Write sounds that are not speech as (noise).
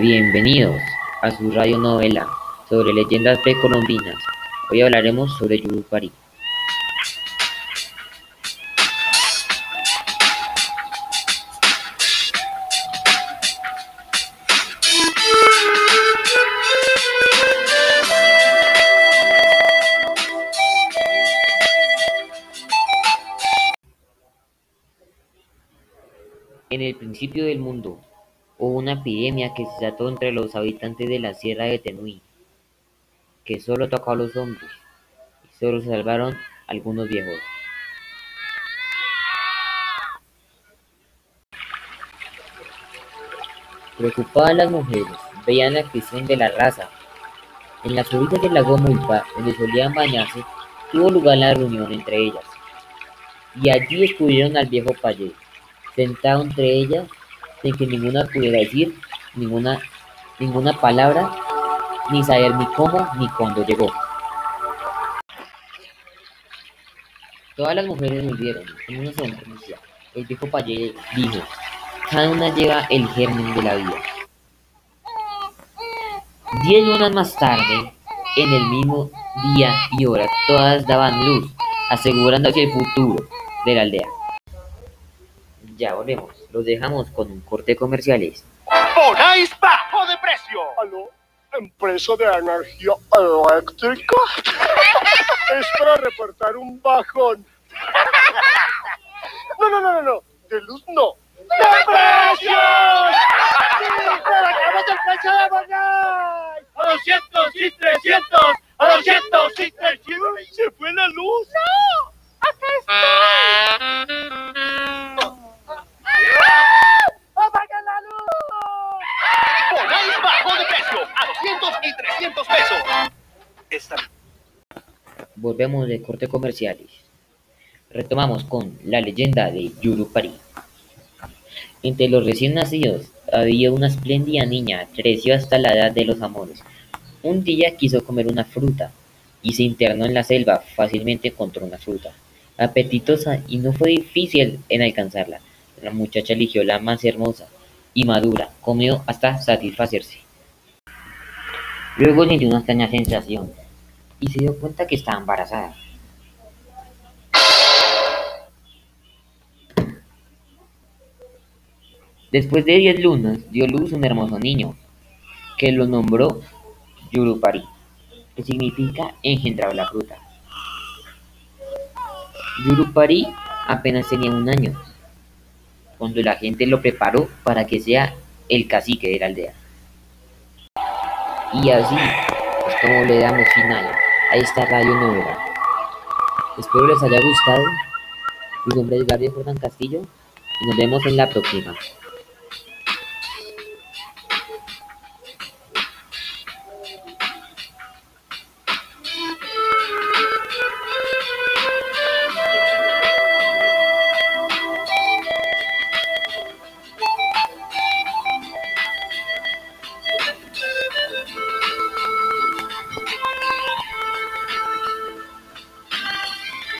Bienvenidos a su radionovela sobre leyendas precolombinas. Hoy hablaremos sobre Yurupari. En el principio del mundo, hubo una epidemia que se desató entre los habitantes de la Sierra de Tenuí, que solo atacó a los hombres, y solo se salvaron algunos viejos. Preocupadas las mujeres veían la extinción de la raza. En las orillas del lago Mulpa, donde solían bañarse, tuvo lugar la reunión entre ellas, y allí descubrieron al viejo Payé, sentado entre ellas sin que ninguna pudiera decir ninguna, ninguna palabra, ni saber ni cómo ni cuándo llegó. Todas las mujeres murieron en una sonrisa. El viejo Payé dijo, cada una lleva el germen de la vida. Diez lunas más tarde, en el mismo día y hora, todas daban luz, asegurando el futuro de la aldea. Ya volvemos, los dejamos con un corte comerciales. ¡Bonais bajo de precio! ¿Aló? ¿Empresa de energía eléctrica? (laughs) es para reportar un bajón. No, no, no, no, no. De luz no. ¡De precios! ¡Pero acabamos el precio de Bonai! ¡A 200 y 300! ¡A 200 y 300! ¡Se fue la luz! ¡Apaguen la luz! ¡Bonais bajo de precio! ¡A 200 y 300 pesos! Esta... Volvemos de corte comerciales. Retomamos con la leyenda de Yurupari. Entre los recién nacidos había una espléndida niña, creció hasta la edad de los amores. Un día quiso comer una fruta y se internó en la selva, fácilmente encontró una fruta apetitosa y no fue difícil en alcanzarla. La muchacha eligió la más hermosa y madura, comió hasta satisfacerse. Luego sintió una extraña sensación y se dio cuenta que estaba embarazada. Después de diez lunas dio luz un hermoso niño, que lo nombró Yurupari, que significa engendrado la fruta. Yurupari apenas tenía un año, cuando la gente lo preparó para que sea el cacique de la aldea. Y así es como le damos final a esta radio novela. Espero les haya gustado. Mi nombre es Gabriel Jordán Castillo y nos vemos en la próxima.